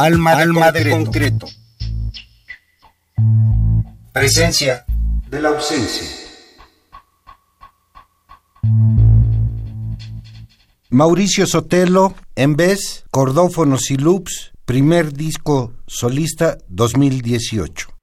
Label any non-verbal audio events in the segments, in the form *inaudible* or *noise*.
Alma, de, Alma concreto. de concreto. Presencia de la ausencia. Mauricio Sotelo, en vez, Cordófonos y Loops, primer disco solista 2018.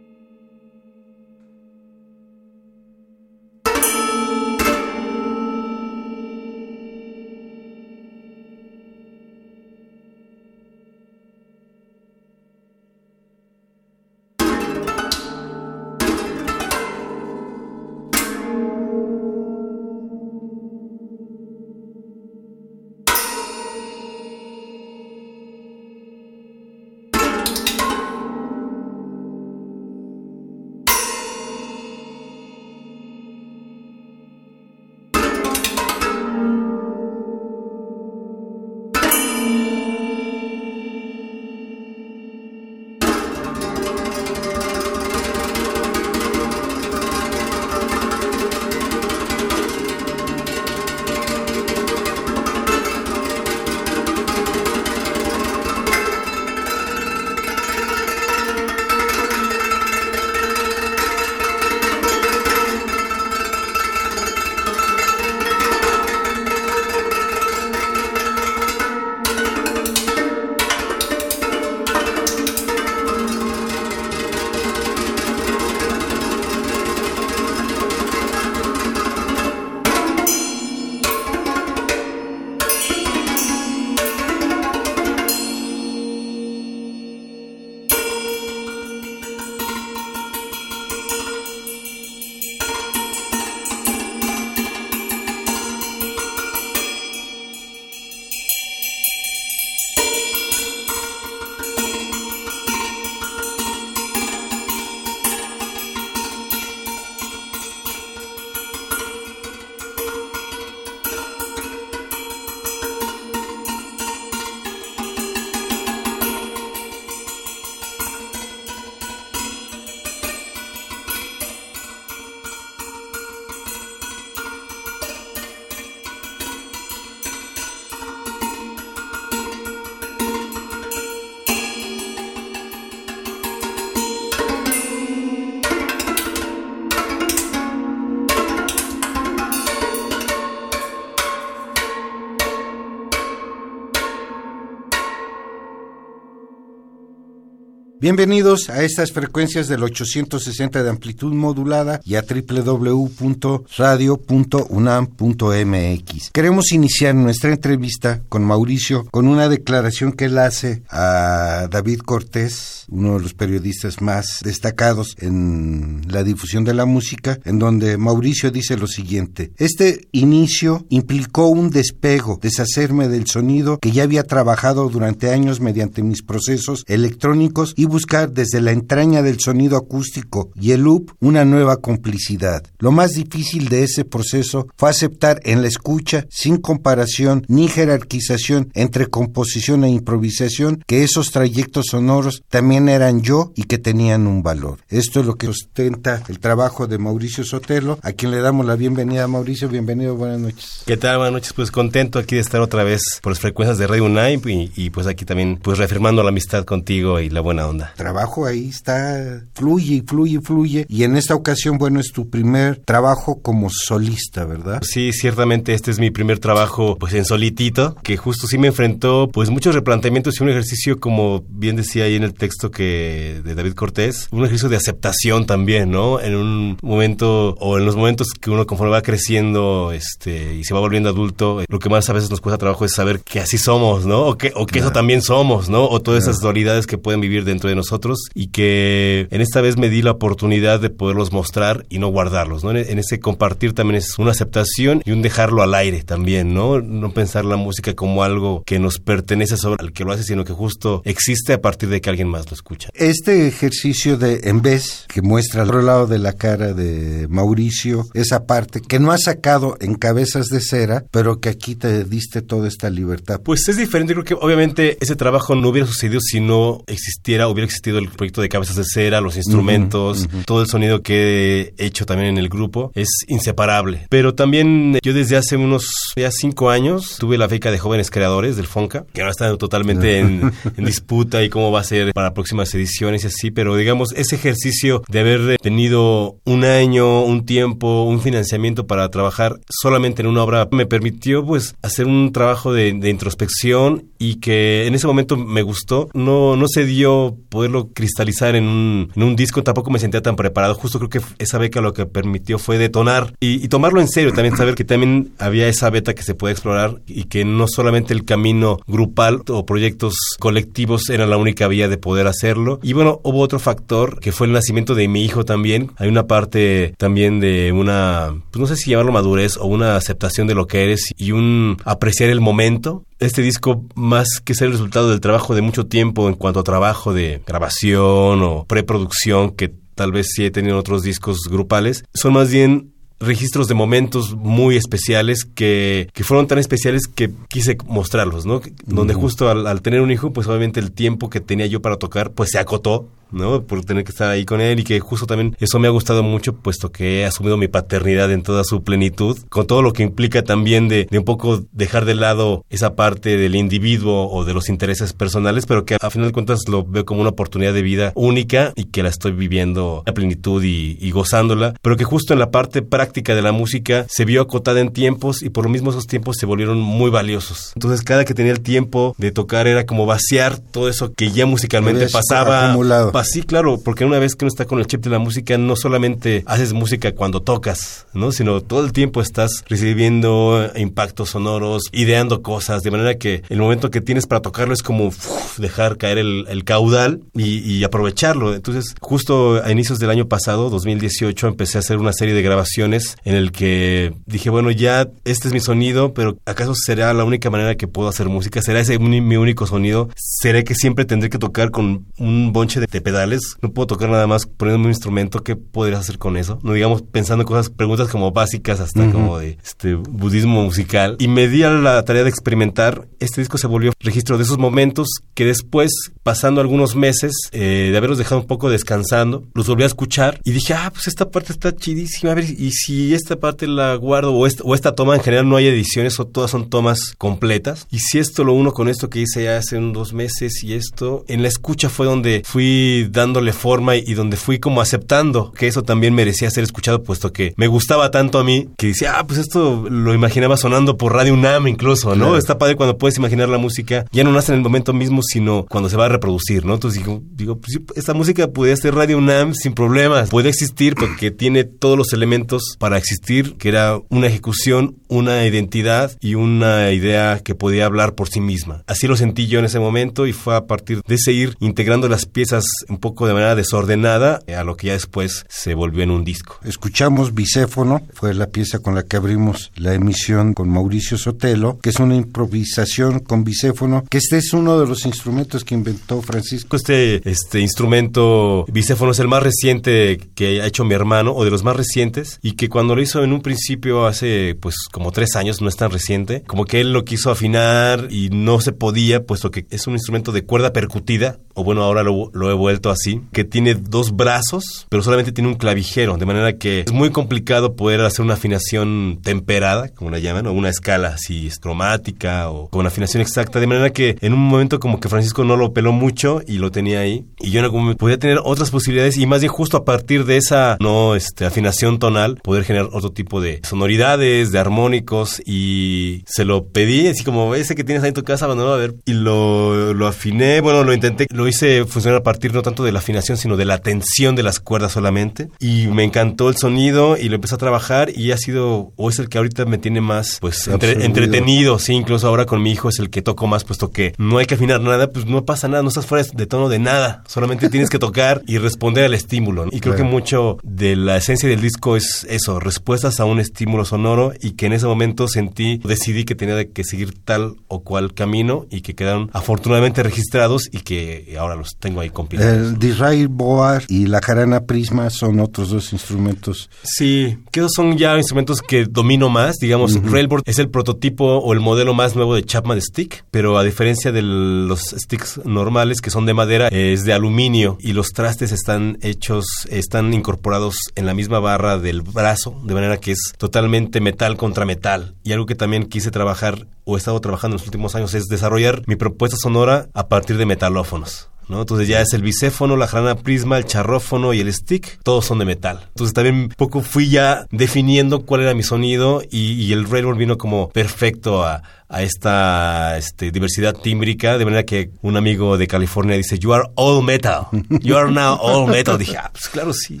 Bienvenidos a estas frecuencias del 860 de amplitud modulada y a www.radio.unam.mx. Queremos iniciar nuestra entrevista con Mauricio con una declaración que él hace a David Cortés, uno de los periodistas más destacados en la difusión de la música, en donde Mauricio dice lo siguiente: Este inicio implicó un despego, deshacerme del sonido que ya había trabajado durante años mediante mis procesos electrónicos y buscar desde la entraña del sonido acústico y el loop una nueva complicidad. Lo más difícil de ese proceso fue aceptar en la escucha, sin comparación ni jerarquización entre composición e improvisación, que esos trayectos sonoros también eran yo y que tenían un valor. Esto es lo que sustenta el trabajo de Mauricio Sotelo, a quien le damos la bienvenida. Mauricio, bienvenido, buenas noches. ¿Qué tal? Buenas noches, pues contento aquí de estar otra vez por las frecuencias de Radio Unai y, y pues aquí también pues reafirmando la amistad contigo y la buena onda. Trabajo ahí está, fluye y fluye y fluye. Y en esta ocasión, bueno, es tu primer trabajo como solista, ¿verdad? Sí, ciertamente este es mi primer trabajo pues en solitito, que justo sí me enfrentó pues muchos replanteamientos y un ejercicio como bien decía ahí en el texto que de David Cortés, un ejercicio de aceptación también, ¿no? En un momento o en los momentos que uno conforme va creciendo este y se va volviendo adulto, lo que más a veces nos cuesta trabajo es saber que así somos, ¿no? O que o que eso también somos, ¿no? O todas esas dualidades que pueden vivir dentro de de nosotros y que en esta vez me di la oportunidad de poderlos mostrar y no guardarlos, ¿no? En, ese compartir también es una aceptación y un dejarlo al aire también, ¿no? No pensar la música como algo que nos pertenece sobre el que lo hace, sino que justo existe a partir de que alguien más lo escucha. Este ejercicio de en vez que muestra al otro lado de la cara de Mauricio, esa parte que no ha sacado en cabezas de cera, pero que aquí te diste toda esta libertad. Pues es diferente, creo que obviamente ese trabajo no hubiera sucedido si no existiera, hubiera existido el proyecto de cabezas de cera, los instrumentos, todo el sonido que he hecho también en el grupo, es inseparable. Pero también yo desde hace unos ya cinco años tuve la beca de jóvenes creadores del FONCA, que ahora está totalmente en, *laughs* en disputa y cómo va a ser para próximas ediciones y así, pero digamos, ese ejercicio de haber tenido un año, un tiempo, un financiamiento para trabajar solamente en una obra me permitió pues hacer un trabajo de, introspección y que en ese momento me gustó. No, no se dio poderlo cristalizar en un, en un disco, tampoco me sentía tan preparado. Justo creo que esa beca lo que permitió fue detonar y, y tomarlo en serio, también saber que también había esa beta que se puede explorar y que no solamente el camino grupal o proyectos colectivos era la única vía de poder hacerlo. Y bueno, hubo otro factor que fue el nacimiento de mi hijo también. Hay una parte también de una, pues no sé si llamarlo madurez o una aceptación de lo que eres y un apreciar el momento. Este disco, más que ser el resultado del trabajo de mucho tiempo en cuanto a trabajo de grabación o preproducción, que tal vez sí he tenido otros discos grupales, son más bien registros de momentos muy especiales que, que fueron tan especiales que quise mostrarlos, ¿no? Donde justo al, al, tener un hijo, pues obviamente el tiempo que tenía yo para tocar, pues se acotó ¿no? Por tener que estar ahí con él y que justo también eso me ha gustado mucho puesto que he asumido mi paternidad en toda su plenitud, con todo lo que implica también de, de un poco dejar de lado esa parte del individuo o de los intereses personales, pero que a final de cuentas lo veo como una oportunidad de vida única y que la estoy viviendo a plenitud y, y gozándola, pero que justo en la parte práctica de la música se vio acotada en tiempos y por lo mismo esos tiempos se volvieron muy valiosos. Entonces cada que tenía el tiempo de tocar era como vaciar todo eso que ya musicalmente pasaba, sí, claro, porque una vez que uno está con el chip de la música, no solamente haces música cuando tocas, ¿no? Sino todo el tiempo estás recibiendo impactos sonoros, ideando cosas, de manera que el momento que tienes para tocarlo es como dejar caer el, caudal y, aprovecharlo. Entonces, justo a inicios del año pasado, 2018, empecé a hacer una serie de grabaciones en el que dije, bueno, ya este es mi sonido, pero ¿acaso será la única manera que puedo hacer música? ¿Será ese mi único sonido? ¿Será que siempre tendré que tocar con un bonche de pedales, no puedo tocar nada más poniendo un instrumento, ¿qué podrías hacer con eso? No digamos pensando en cosas, preguntas como básicas hasta como de este budismo musical. Y me di a la tarea de experimentar. Este disco se volvió registro de esos momentos que después, pasando algunos meses eh, de haberlos dejado un poco descansando, los volví a escuchar y dije, ah, pues esta parte está chidísima. A ver, y si esta parte la guardo o esta, o esta toma en general no hay ediciones o todas son tomas completas. Y si esto lo uno con esto que hice ya hace unos dos meses y esto, en la escucha fue donde fui dándole forma y, donde fui como aceptando que eso también merecía ser escuchado, puesto que me gustaba tanto a mí que decía, ah, pues esto lo imaginaba sonando por Radio UNAM incluso, ¿no? Está padre cuando puedes imaginar la música, ya no nace en el momento mismo, sino cuando se va a reproducir, ¿no? Entonces digo, digo pues esta música podría ser Radio UNAM sin problemas, puede existir porque *clears throat* tiene todos los elementos para existir, que era una ejecución, una identidad y una idea que podía hablar por sí misma. Así lo sentí yo en ese momento y fue a partir de seguir integrando las piezas un poco de manera desordenada a lo que ya después se volvió en un disco. Escuchamos Bicéfono, fue la pieza con la que abrimos la emisión con Mauricio Sotelo, que es una improvisación con bicéfono, que este es uno de los instrumentos que inventó Francisco. Este, este instrumento bicéfono es el más reciente que ha hecho mi hermano, o de los más recientes, y que cuando lo hizo en un principio hace pues como tres años, no es tan reciente, como que él lo quiso afinar y no se podía, puesto que es un instrumento de cuerda percutida, o bueno, ahora lo, lo he vuelto así, que tiene dos brazos, pero solamente tiene un clavijero, de manera que es muy complicado poder hacer una afinación temperada, como la llaman, o una escala así estromática o con afinación exacta, de manera que en un momento como que Francisco no lo peló mucho y lo tenía ahí, y yo no podía tener otras posibilidades y más bien justo a partir de esa no este, afinación tonal poder generar otro tipo de sonoridades, de armónicos y se lo pedí, así como ese que tienes ahí en tu casa, bueno, a ver, y lo, lo afiné, bueno, lo intenté, lo hice funcionar a partir no tanto de la afinación, sino de la tensión de las cuerdas solamente. Y me encantó el sonido y lo empecé a trabajar y ha sido, o es el que ahorita me tiene más, pues, entretenido. Sí, incluso ahora con mi hijo es el que toco más, puesto que no hay que afinar nada, pues no pasa nada, no estás fuera de tono de nada. Solamente tienes que tocar y responder al estímulo. Y creo que mucho de la esencia del disco es eso, respuestas a un estímulo sonoro y que en ese momento sentí, decidí que tenía que seguir tal o cual camino y que quedaron afortunadamente registrados y que ahora los tengo ahí compilados. El Disrael Boar y la jarana Prisma son otros dos instrumentos. Sí, que son ya instrumentos que domino más, digamos, Railboard es el prototipo o el modelo más nuevo de Chapman Stick, pero a diferencia de los sticks normales que son de madera, es de aluminio y los trastes están hechos, están incorporados en la misma barra del brazo, de manera que es totalmente metal contra metal. Y algo que también quise trabajar o he estado trabajando en los últimos años es desarrollar mi propuesta sonora a partir de metalófonos. Entonces ya es el bicéfono, la jarana prisma, el charrófono y el stick, todos son de metal. Entonces también poco fui ya definiendo cuál era mi sonido y, y el Railroad vino como perfecto a, a esta este, diversidad tímbrica, de manera que un amigo de California dice, You are all metal, you are now all metal. Dije, ah, pues claro, sí.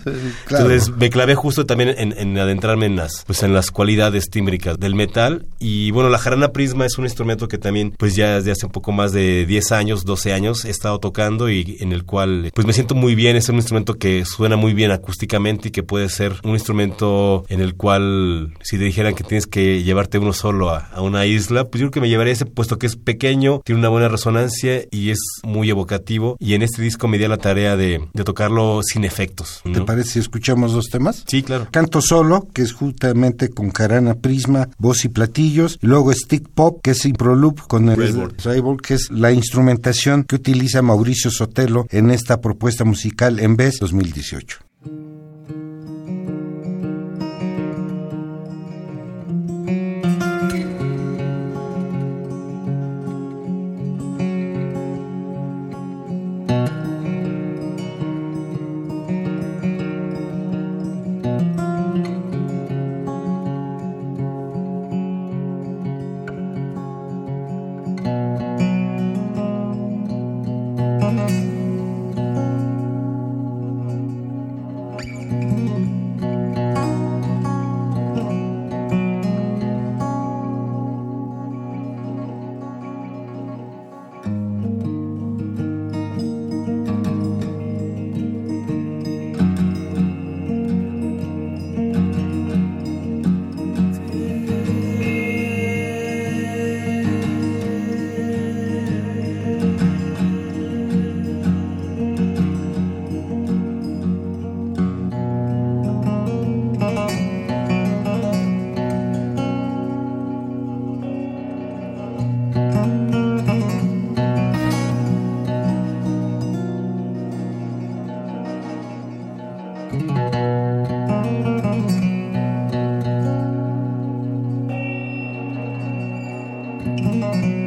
Entonces me clavé justo también en, adentrarme en las, pues en las cualidades tímbricas del metal. Y bueno, la jarana prisma es un instrumento que también, pues ya desde hace un poco más de 10 años, 12 años, he estado tocando y en el cual, pues me siento muy bien. Es un instrumento que suena muy bien acústicamente y que puede ser un instrumento en el cual, si te dijeran que tienes que llevarte uno solo a, a una isla, pues yo creo que me llevaré ese puesto que es pequeño, tiene una buena resonancia y es muy evocativo. Y en este disco me di la tarea de, tocarlo sin efectos. ¿Te parece si escuchamos dos temas? Sí, claro. Canto solo, que es justamente con carana prisma, voz y platillos. Y luego Stick Pop, que es Improloop con el Railboard, que es la instrumentación que utiliza Mauricio Sotelo en esta propuesta musical en vez 2018. Música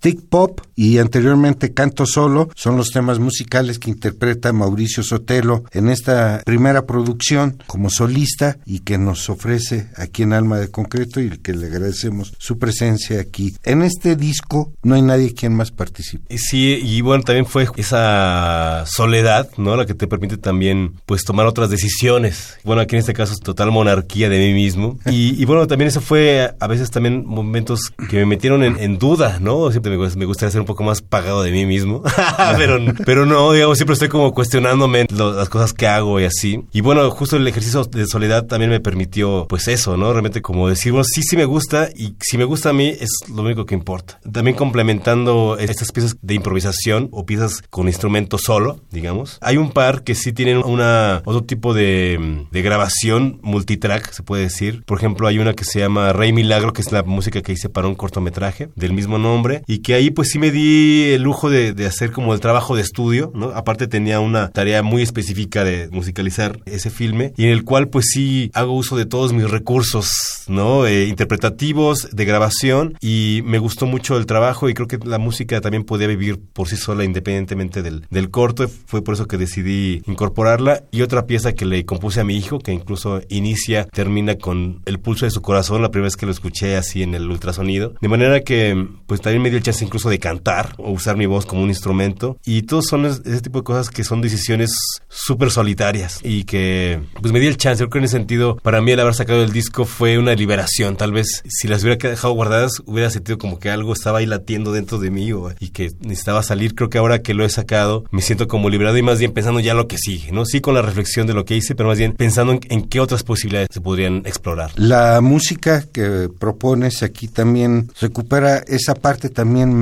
Stick Pop y anteriormente Canto Solo son los temas musicales que interpreta Mauricio Sotelo en esta primera producción como solista y que nos ofrece aquí en Alma de Concreto y que le agradecemos su presencia aquí. En este disco no hay nadie quien más participe. Sí, y bueno, también fue esa soledad, ¿no? La que te permite también, pues, tomar otras decisiones. Bueno, aquí en este caso es total monarquía de mí mismo. Y, bueno, también eso fue a veces también momentos que me metieron en, duda, ¿no? Siempre me, me, gustaría ser un poco más pagado de mí mismo. *laughs* pero, pero no, digamos, siempre estoy como cuestionándome las cosas que hago y así. Y bueno, justo el ejercicio de soledad también me permitió, pues eso, ¿no? Realmente como decir, bueno, sí, sí me gusta y si me gusta a mí es lo único que importa. También complementando estas piezas de improvisación o piezas con instrumento solo, digamos. Hay un par que sí tienen una otro tipo de, de grabación multitrack, se puede decir. Por ejemplo, hay una que se llama Rey Milagro, que es la música que hice para un cortometraje del mismo nombre y que ahí pues sí me di el lujo de, de hacer como el trabajo de estudio, ¿no? Aparte tenía una tarea muy específica de musicalizar ese filme y en el cual pues sí hago uso de todos mis recursos, ¿no? Eh, interpretativos, de grabación y me gustó mucho el trabajo y creo que la música también podía vivir por sí sola independientemente del, del corto. Fue por eso que decidí incorporarla y otra pieza que le compuse a mi hijo que incluso inicia, termina con el pulso de su corazón la primera vez que lo escuché así en el ultrasonido. De manera que pues también me dio el chance incluso de cantar o usar mi voz como un instrumento y todos son ese tipo de cosas que son decisiones súper solitarias y que pues me di el chance. Creo que en ese sentido para mí el haber sacado el disco fue una liberación. Tal vez si las hubiera dejado guardadas hubiera sentido como que algo estaba ahí latiendo dentro de mí y que necesitaba salir. Creo que ahora que lo he sacado me siento como liberado y más bien pensando ya lo que sigue, ¿no? Sí con la reflexión de lo que hice, pero más bien pensando en, qué otras posibilidades se podrían explorar. La música que propones aquí también recupera esa parte también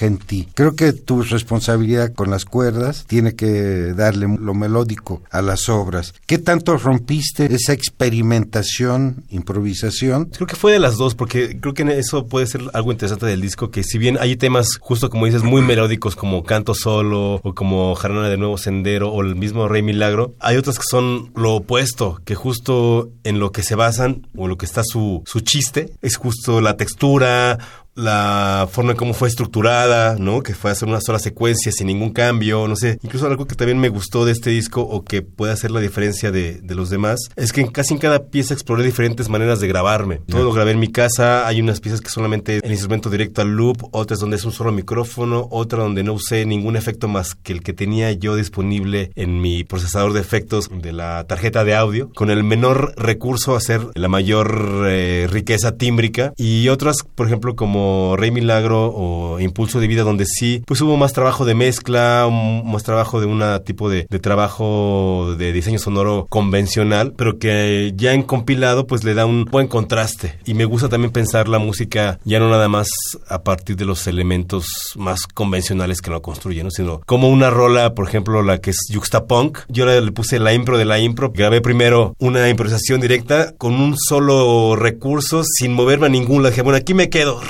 en ti. Creo que tu responsabilidad con las cuerdas tiene que darle lo melódico a las obras. ¿Qué tanto rompiste esa experimentación, improvisación? Creo que fue de las dos, porque creo que eso puede ser algo interesante del disco, que si bien hay temas, justo como dices, muy melódicos como Canto Solo o como Jarana de Nuevo Sendero o el mismo Rey Milagro, hay otras que son lo opuesto, que justo en lo que se basan o lo que está su, su chiste es justo la textura la forma en cómo fue estructurada, ¿no? Que fue hacer una sola secuencia sin ningún cambio, no sé. Incluso algo que también me gustó de este disco o que puede hacer la diferencia de, de los demás es que en casi en cada pieza exploré diferentes maneras de grabarme. Todo lo grabé en mi casa, hay unas piezas que solamente el instrumento directo al loop, otras donde es un solo micrófono, otra donde no usé ningún efecto más que el que tenía yo disponible en mi procesador de efectos de la tarjeta de audio, con el menor recurso a hacer la mayor eh, riqueza tímbrica y otras, por ejemplo, como Rey Milagro o Impulso de Vida, donde sí, pues hubo más trabajo de mezcla, más trabajo de un tipo de, trabajo de diseño sonoro convencional, pero que ya en compilado pues le da un buen contraste. Y me gusta también pensar la música ya no nada más a partir de los elementos más convencionales que lo construyen, sino como una rola, por ejemplo, la que es Juxtapunk. Yo le puse la impro de la impro, grabé primero una improvisación directa con un solo recurso sin moverme a ningún lado. Dije, bueno, aquí me quedo.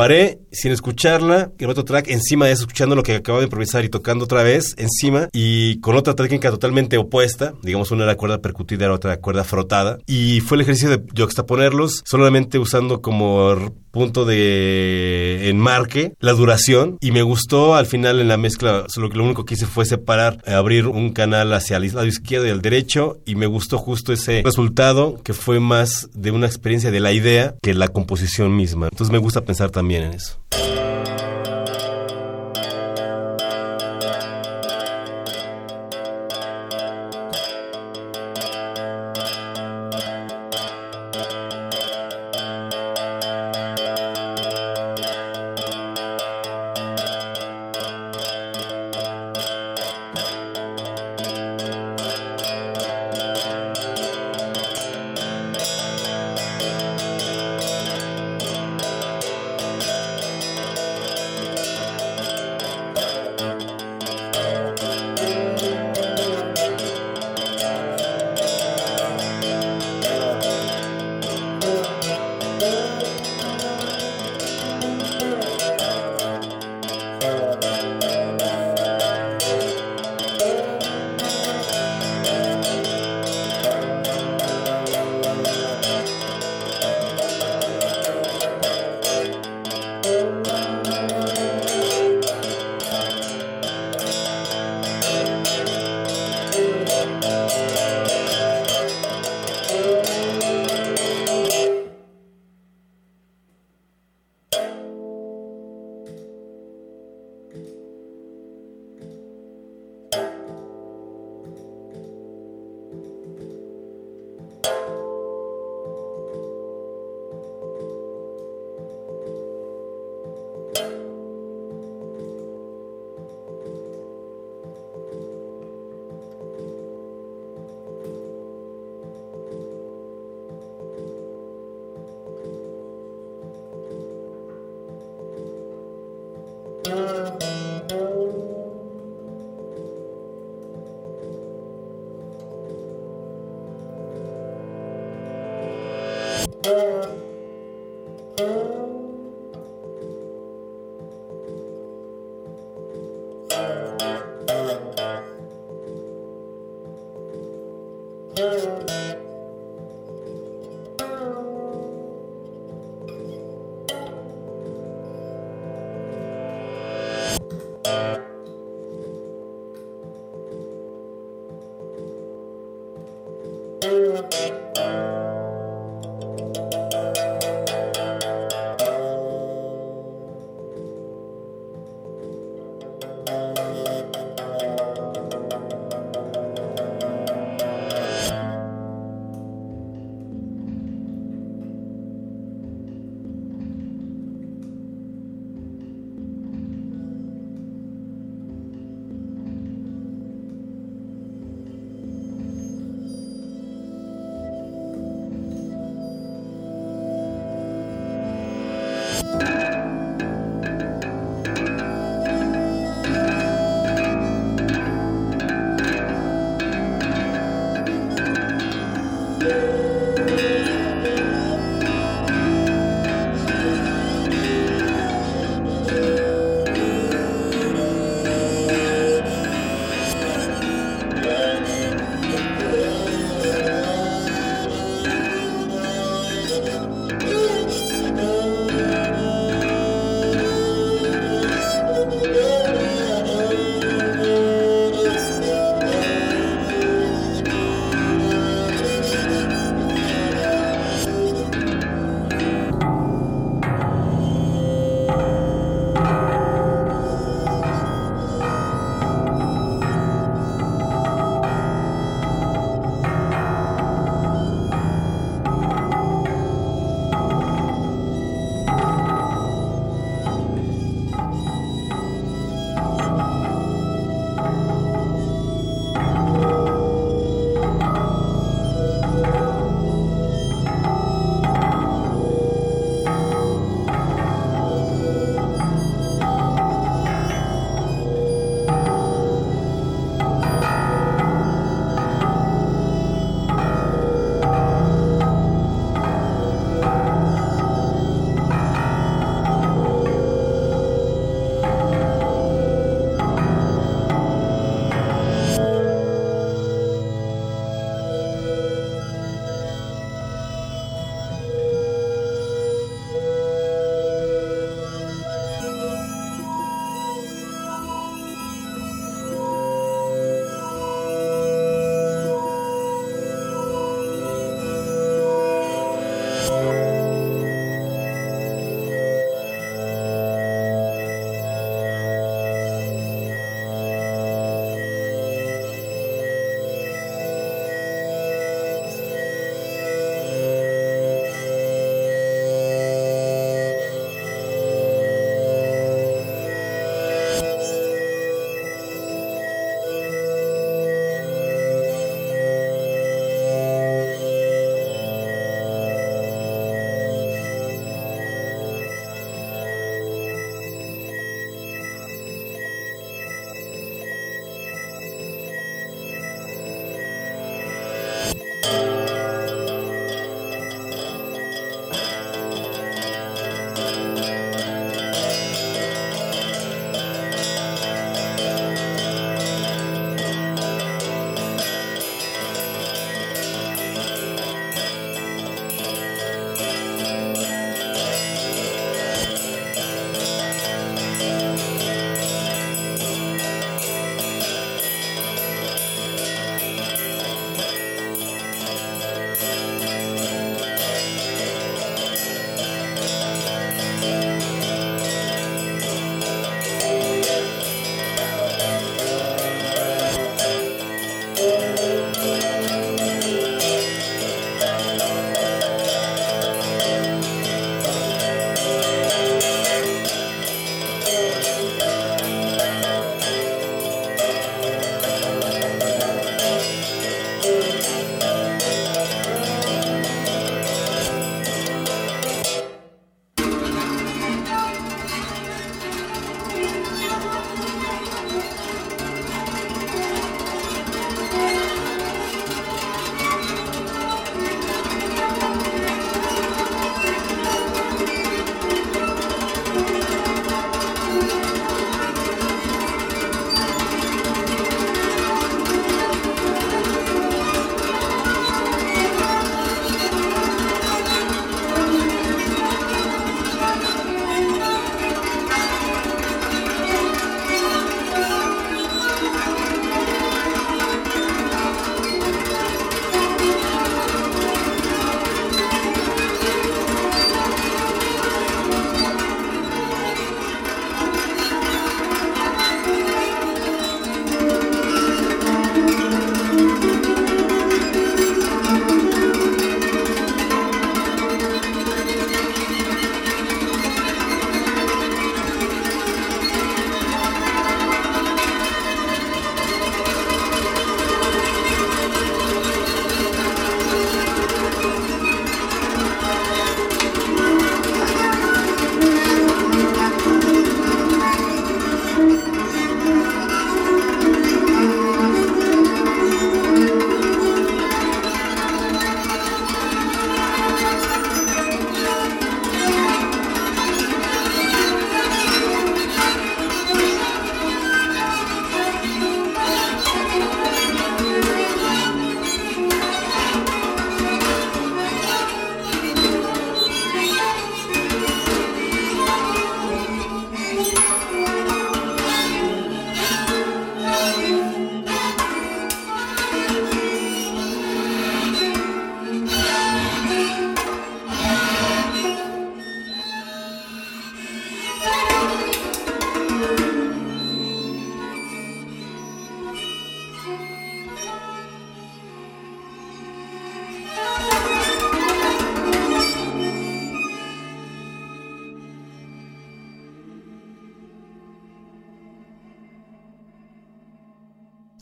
Paré sin escucharla, el otro track encima de eso, escuchando lo que acababa de improvisar y tocando otra vez encima y con otra técnica totalmente opuesta, digamos una era cuerda percutida, la otra cuerda frotada y fue el ejercicio de juxtaponerlos solamente usando como punto de enmarque la duración y me gustó al final en la mezcla, solo que lo único que hice fue separar, eh, abrir un canal hacia el lado izquierdo y el derecho y me gustó justo ese resultado que fue más de una experiencia de la idea que la composición misma. Entonces me gusta pensar también en eso. you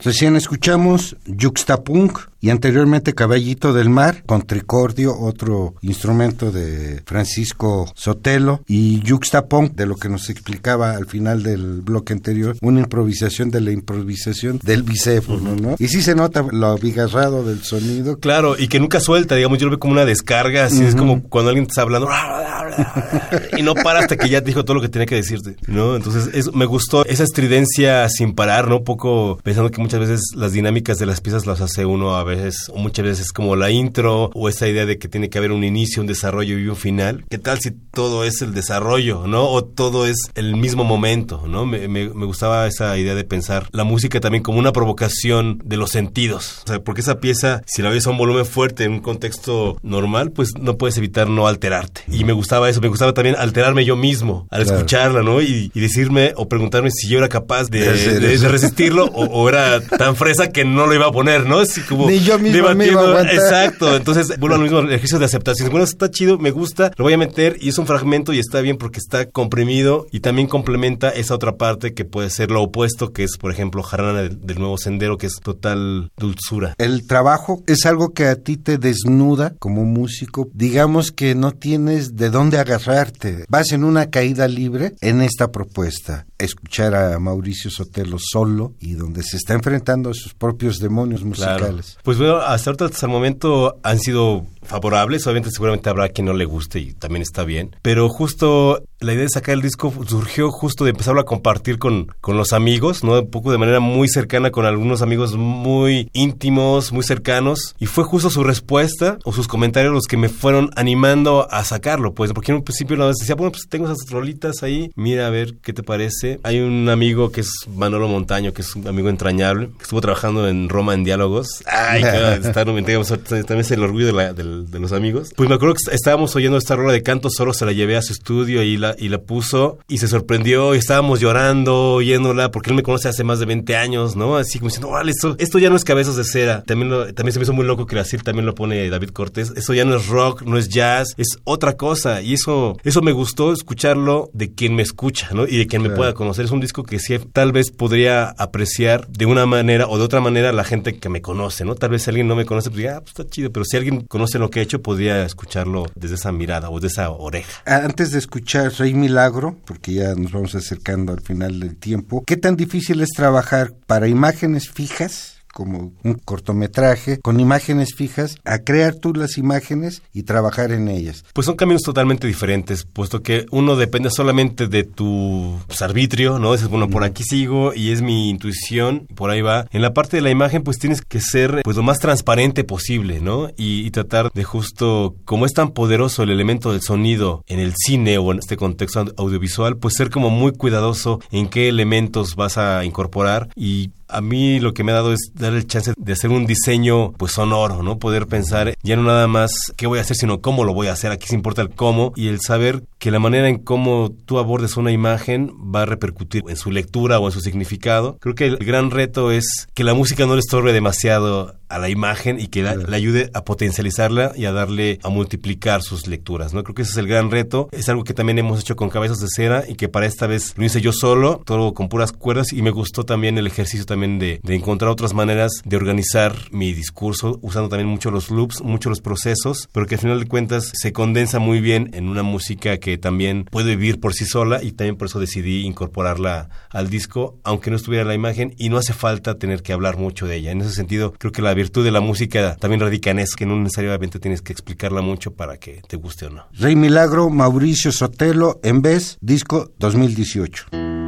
Recién escuchamos Juxtapunk y anteriormente Caballito del Mar con Tricordio, otro instrumento de Francisco Sotelo y Juxtapunk, de lo que nos explicaba al final del bloque anterior, una improvisación de la improvisación del bicéfono, ¿no? Y sí se nota lo abigarrado del sonido. Claro, y que nunca suelta, digamos, yo lo veo como una descarga, así es como cuando alguien está hablando *laughs* y no para hasta que ya te dijo todo lo que tenía que decirte, ¿no? Entonces, me gustó esa estridencia sin parar, ¿no? Poco pensando que muchas veces las dinámicas de las piezas las hace uno a veces, o muchas veces como la intro, o esa idea de que tiene que haber un inicio, un desarrollo y un final. ¿Qué tal si todo es el desarrollo, ¿no? O todo es el mismo momento, ¿no? Me, me, gustaba esa idea de pensar la música también como una provocación de los sentidos. O porque esa pieza, si la ves a un volumen fuerte en un contexto normal, pues no puedes evitar no alterarte. Y me gustaba eso, me gustaba también alterarme yo mismo al escucharla, ¿no? Y, decirme o preguntarme si yo era capaz de, resistirlo o, era tan fresa que no lo iba a poner, ¿no? Así como Ni yo mismo me Exacto, entonces vuelvo al mismo ejercicio de aceptación. Bueno, está chido, me gusta, lo voy a meter y es un fragmento y está bien porque está comprimido y también complementa esa otra parte que puede ser lo opuesto, que es, por ejemplo, Jarana del, del Nuevo Sendero, que es total dulzura. El trabajo es algo que a ti te desnuda como músico. Digamos que no tienes de dónde agarrarte. Vas en una caída libre en esta propuesta. Escuchar a Mauricio Sotelo solo y donde se está enfrentando a sus propios demonios musicales. Pues bueno, hasta ahorita, hasta el momento han sido favorables. Obviamente, seguramente habrá quien no le guste y también está bien. Pero justo la idea de sacar el disco surgió justo de empezarlo a compartir con, con los amigos, ¿no? Un poco de manera muy cercana con algunos amigos muy íntimos, muy cercanos. Y fue justo su respuesta o sus comentarios los que me fueron animando a sacarlo, pues. Porque en un principio la vez decía, bueno, pues tengo esas rolitas ahí, mira a ver qué te parece. Hay un amigo que es Manolo Montaño, que es un amigo entrañable, que estuvo trabajando en Roma en Diálogos. Ay, *laughs* claro, también es el orgullo de la, del de los amigos. Pues me acuerdo que estábamos oyendo esta rola de canto, solo se la llevé a su estudio y la, y la puso y se sorprendió y estábamos llorando oyéndola porque él me conoce hace más de 20 años, ¿no? Así como diciendo, vale, esto, esto ya no es cabezas de cera. También, también se me hizo muy loco que la CIR también lo pone David Cortés. Eso ya no es rock, no es jazz, es otra cosa. Y eso, eso me gustó escucharlo de quien me escucha, ¿no? Y de quien me pueda conocer. Es un disco que sí tal vez podría apreciar de una manera o de otra manera la gente que me conoce, ¿no? Tal vez si alguien no me conoce, pues diga, ah, pues está chido. Pero si alguien conoce lo que hecho, podría escucharlo desde esa mirada o de esa oreja. Antes de escuchar Rey Milagro, porque ya nos vamos acercando al final del tiempo, ¿qué tan difícil es trabajar para imágenes fijas? Como un cortometraje con imágenes fijas, a crear tú las imágenes y trabajar en ellas. Pues son caminos totalmente diferentes, puesto que uno depende solamente de tu pues, arbitrio, ¿no? Dices, bueno, por aquí sigo y es mi intuición, por ahí va. En la parte de la imagen, pues tienes que ser pues lo más transparente posible, ¿no? Y, tratar de justo, como es tan poderoso el elemento del sonido en el cine o en este contexto audiovisual, pues ser como muy cuidadoso en qué elementos vas a incorporar y a mí lo que me ha dado es dar el chance de hacer un diseño pues sonoro, ¿no? Poder pensar ya no nada más qué voy a hacer, sino cómo lo voy a hacer. Aquí se importa el cómo y el saber que la manera en cómo tú abordes una imagen va a repercutir en su lectura o en su significado. Creo que el gran reto es que la música no le estorbe demasiado a la imagen y que le ayude a potencializarla y a darle a multiplicar sus lecturas, ¿no? Creo que ese es el gran reto. Es algo que también hemos hecho con Cabezas de Cera y que para esta vez lo hice yo solo, todo con puras cuerdas y me gustó también el ejercicio también de, de encontrar otras maneras de organizar mi discurso usando también mucho los loops, mucho los procesos, pero que al final de cuentas se condensa muy bien en una música que también puede vivir por sí sola y también por eso decidí incorporarla al disco, aunque no estuviera la imagen y no hace falta tener que hablar mucho de ella. En ese sentido, creo que la virtud de la música también radica en eso, que no necesariamente tienes que explicarla mucho para que te guste o no. Rey Milagro, Mauricio Sotelo, en vez, disco 2018.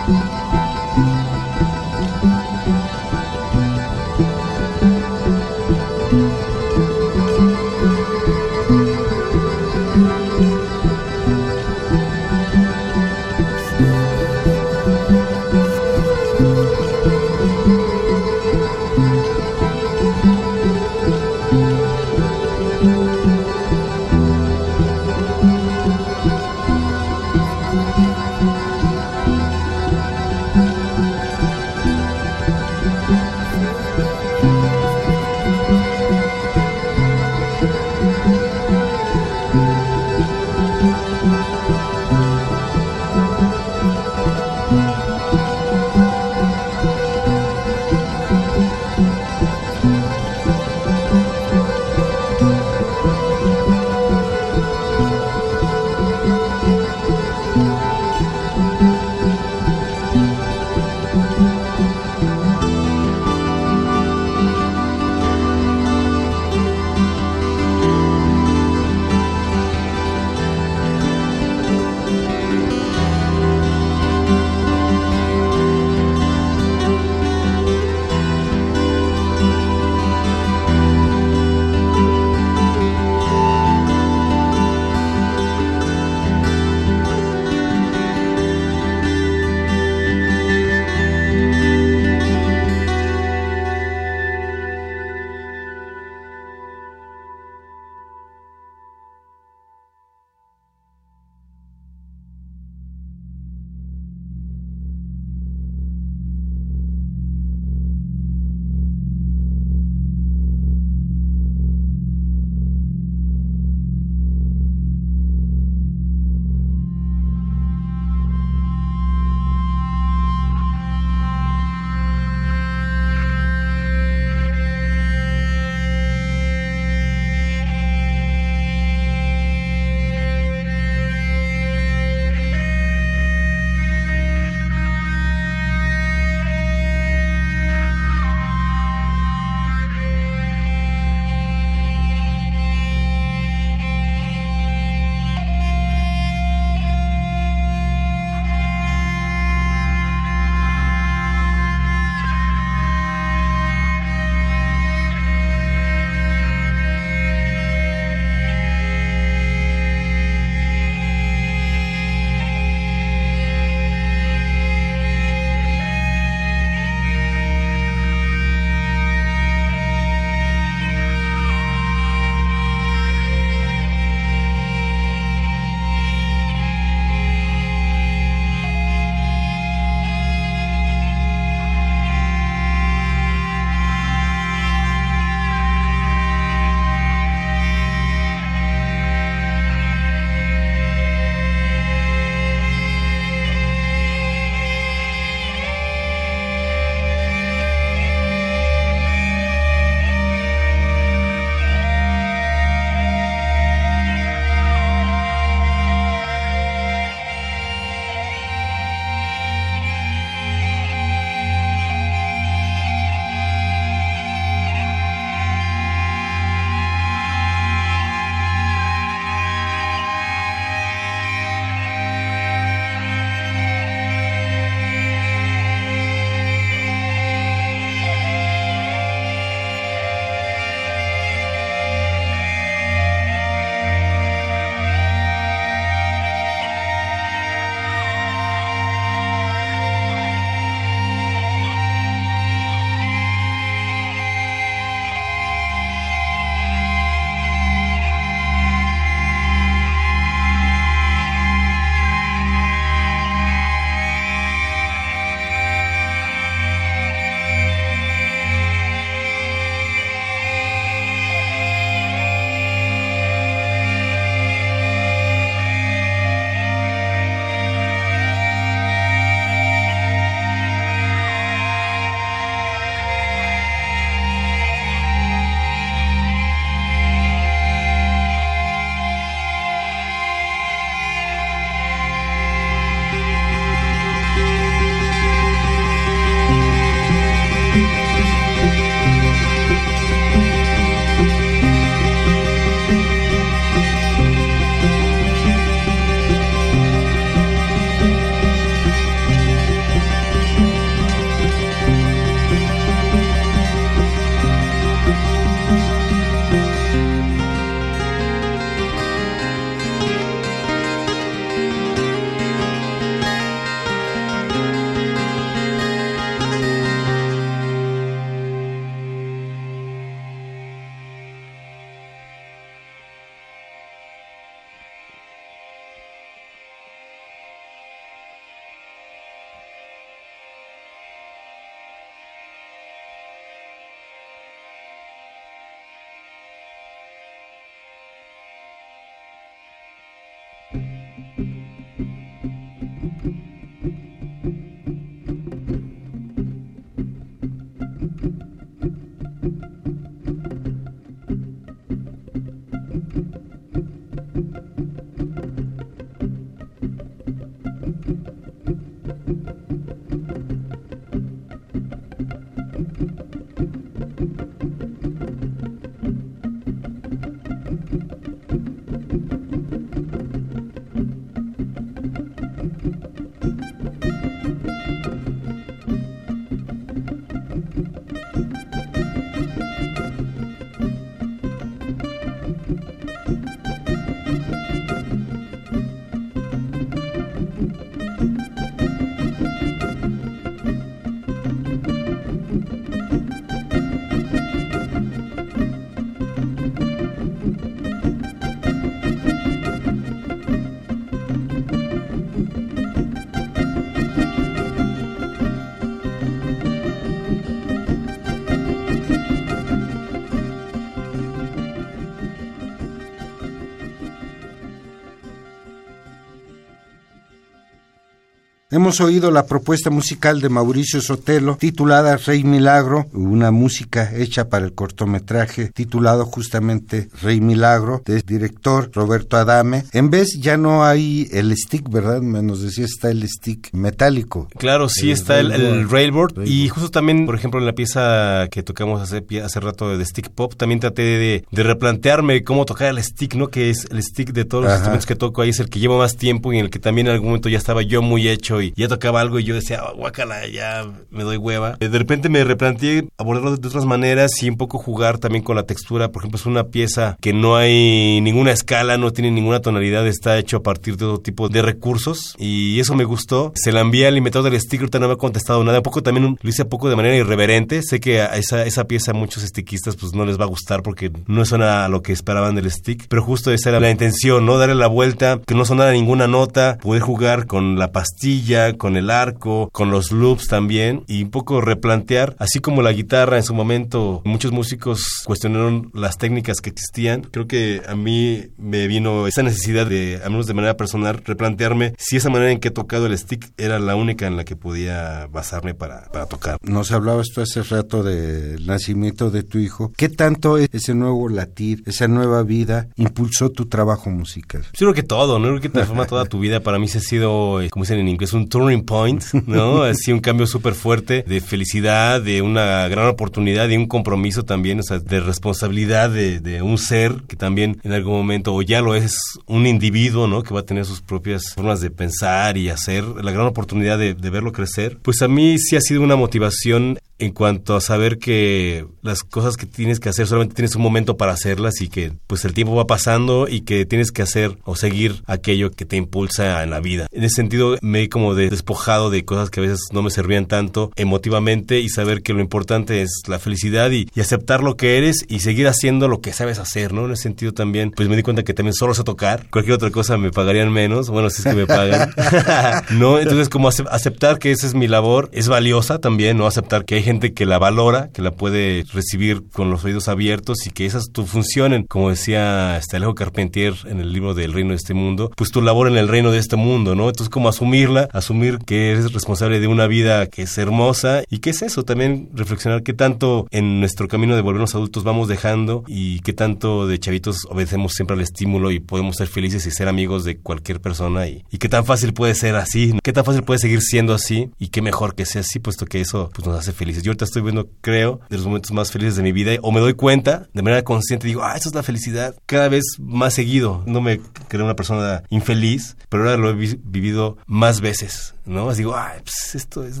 Hemos oído la propuesta musical de Mauricio Sotelo titulada Rey Milagro, una música hecha para el cortometraje titulado justamente Rey Milagro, del director Roberto Adame. En vez ya no hay el stick, ¿verdad? Nos decía está el stick metálico. Claro, sí está el, railboard, y justo también, por ejemplo, en la pieza que tocamos hace, hace rato de stick pop, también traté de, de replantearme cómo tocar el stick, ¿no? Que es el stick de todos los instrumentos que toco ahí, es el que llevo más tiempo y en el que también en algún momento ya estaba yo muy hecho y ya tocaba algo y yo decía, oh, ya me doy hueva. De repente me replanteé abordarlo de otras maneras y un poco jugar también con la textura. Por ejemplo, es una pieza que no hay ninguna escala, no tiene ninguna tonalidad, está hecho a partir de otro tipo de recursos y eso me gustó. Se la envié al inventador del stick, ahorita no me ha contestado nada. Un poco también lo hice un poco de manera irreverente. Sé que a esa, esa pieza a muchos stickistas pues no les va a gustar porque no suena a lo que esperaban del stick, pero justo esa era la intención, ¿no? Darle la vuelta, que no sonara ninguna nota, poder jugar con la pastilla, con el arco, con los loops también y un poco replantear, así como la guitarra en su momento, muchos músicos cuestionaron las técnicas que existían. Creo que a mí me vino esa necesidad de, al menos de manera personal, replantearme si esa manera en que he tocado el stick era la única en la que podía basarme para, para tocar. Nos hablabas tú hace rato del nacimiento de tu hijo. ¿Qué tanto ese nuevo latir, esa nueva vida impulsó tu trabajo musical? Yo creo que todo, ¿no? Creo que transforma *laughs* toda tu vida. Para mí se ha sido, eh, como dicen en inglés, un turning point, ¿no? *laughs* Sido un cambio súper fuerte de felicidad, de una gran oportunidad, de un compromiso también, o sea, de responsabilidad de, de un ser que también en algún momento, o ya lo es un individuo, ¿no? Que va a tener sus propias formas de pensar y hacer, la gran oportunidad de, de verlo crecer. Pues a mí sí ha sido una motivación en cuanto a saber que las cosas que tienes que hacer solamente tienes un momento para hacerlas y que pues el tiempo va pasando y que tienes que hacer o seguir aquello que te impulsa en la vida. En ese sentido me he como despojado de cosas que a veces no me servían tanto emotivamente y saber que lo importante es la felicidad y, aceptar lo que eres y seguir haciendo lo que sabes hacer, ¿no? En ese sentido también pues me di cuenta que también solo sé tocar, cualquier otra cosa me pagarían menos, bueno, si es que me pagan. *laughs* no, entonces como aceptar que esa es mi labor es valiosa también, ¿no? Aceptar que hay gente que la valora, que la puede recibir con los oídos abiertos y que esas tu funcionen, como decía este Alejo Carpentier en el libro del reino de este mundo, pues tu labor en el reino de este mundo, ¿no? Entonces como asumirla, asumir que eres responsable de una vida que es hermosa y qué es eso, también reflexionar qué tanto en nuestro camino de volvernos adultos vamos dejando y qué tanto de chavitos obedecemos siempre al estímulo y podemos ser felices y ser amigos de cualquier persona y, y qué tan fácil puede ser así, qué tan fácil puede seguir siendo así y qué mejor que sea así, puesto que eso pues, nos hace felices. Yo ahorita estoy viendo, creo, de los momentos más felices de mi vida o me doy cuenta de manera consciente, digo, ah, eso es la felicidad, cada vez más seguido. No me creo una persona infeliz, pero ahora lo he vivido más veces, ¿no? Así digo, ah, pues esto es,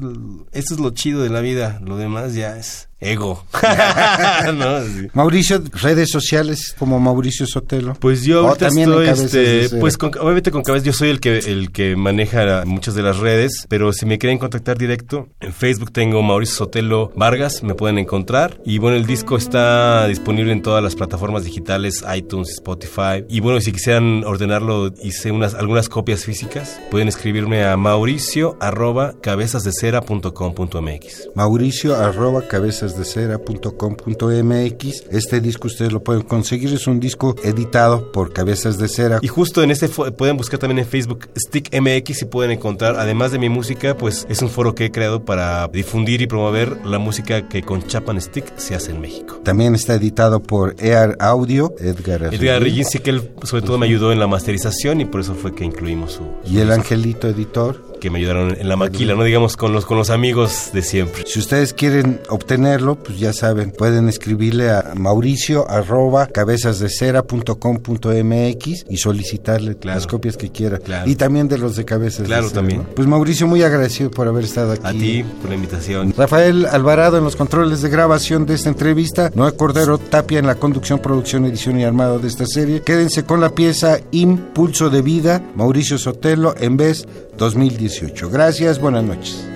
esto es lo chido de la vida, lo demás ya es ego. *laughs* Mauricio, redes sociales como Mauricio Sotelo. Pues yo ahorita estoy, este, pues obviamente con cabeza yo soy el que el que maneja muchas de las redes, pero si me quieren contactar directo, en Facebook tengo Mauricio Sotelo Vargas, me pueden encontrar. Y bueno, el disco está disponible en todas las plataformas digitales, iTunes, Spotify. Y bueno, si quisieran ordenarlo, hice unas algunas copias físicas, pueden escribirme a mauricio arroba cabezasdecera.com.mx. Mauricio arroba cabezas de cera.com.mx. Este disco ustedes lo pueden conseguir, es un disco editado por Cabezas de Cera. Y justo en este pueden buscar también en Facebook Stick MX y pueden encontrar, además de mi música, pues es un foro que he creado para difundir y promover la música que con Chapan Stick se hace en México. También está editado por Ear Audio, Edgar Edgar Arreguín, sí que él sobre todo me ayudó en la masterización y por eso fue que incluimos su... ¿Y el Angelito Editor? Que me ayudaron en la maquila, no digamos con los con los amigos de siempre. Si ustedes quieren obtenerlo, pues ya saben, pueden escribirle a mauricio arroba cabezasdecera.com.mx y solicitarle las copias que quiera. Y también de los de cabezas claro, también. Pues Mauricio, muy agradecido por haber estado aquí. A ti por la invitación. Rafael Alvarado en los controles de grabación de esta entrevista, Noé Cordero Tapia en la conducción, producción, edición y armado de esta serie. Quédense con la pieza Impulso de Vida, Mauricio Sotelo, en vez 2018. Gracias, buenas noches.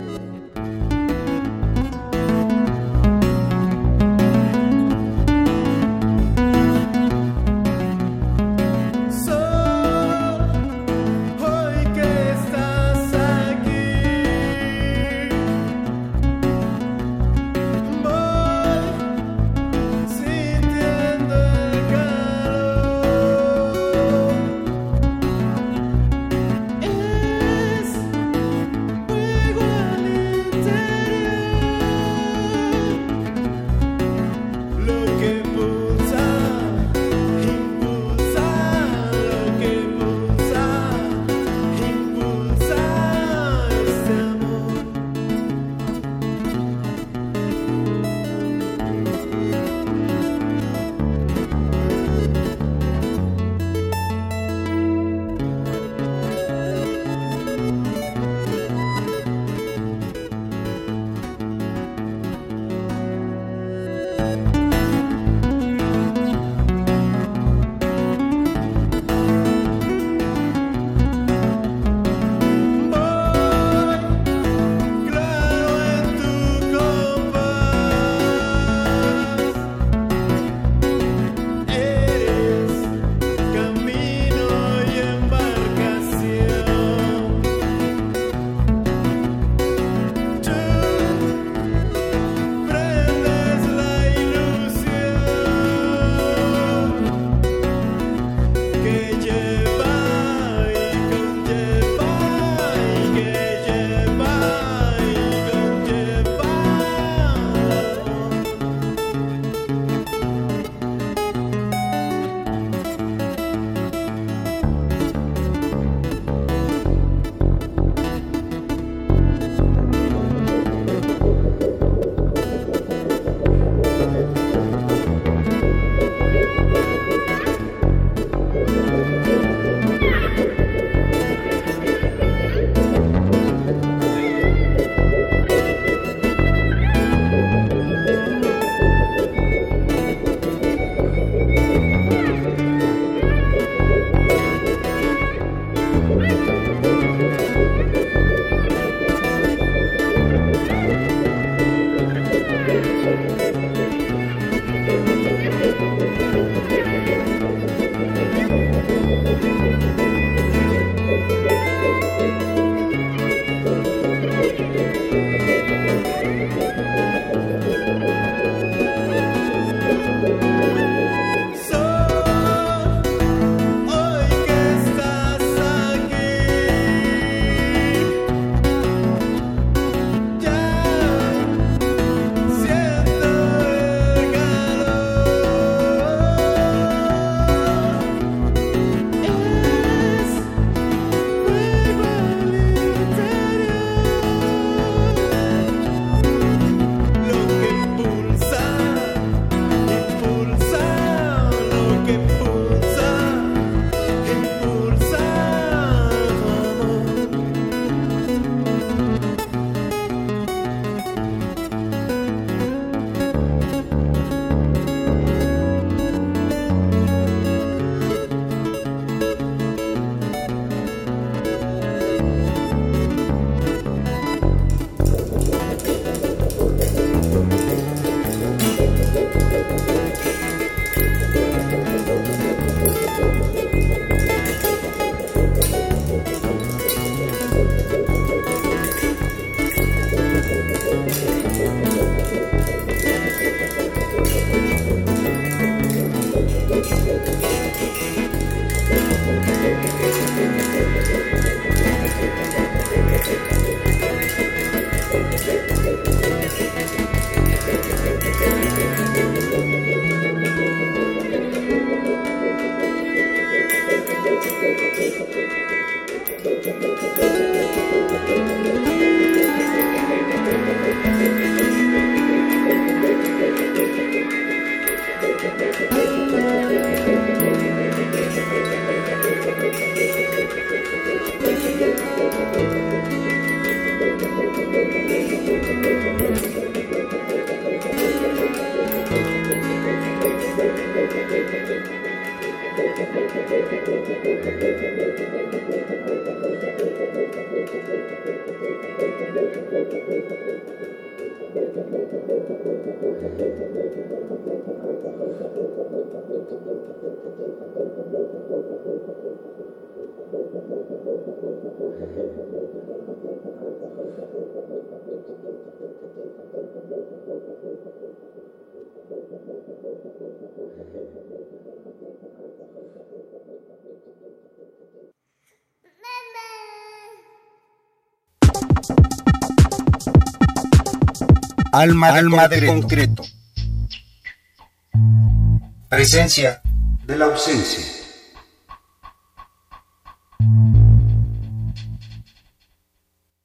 Alma, de, Alma concreto. de concreto. Presencia de la ausencia.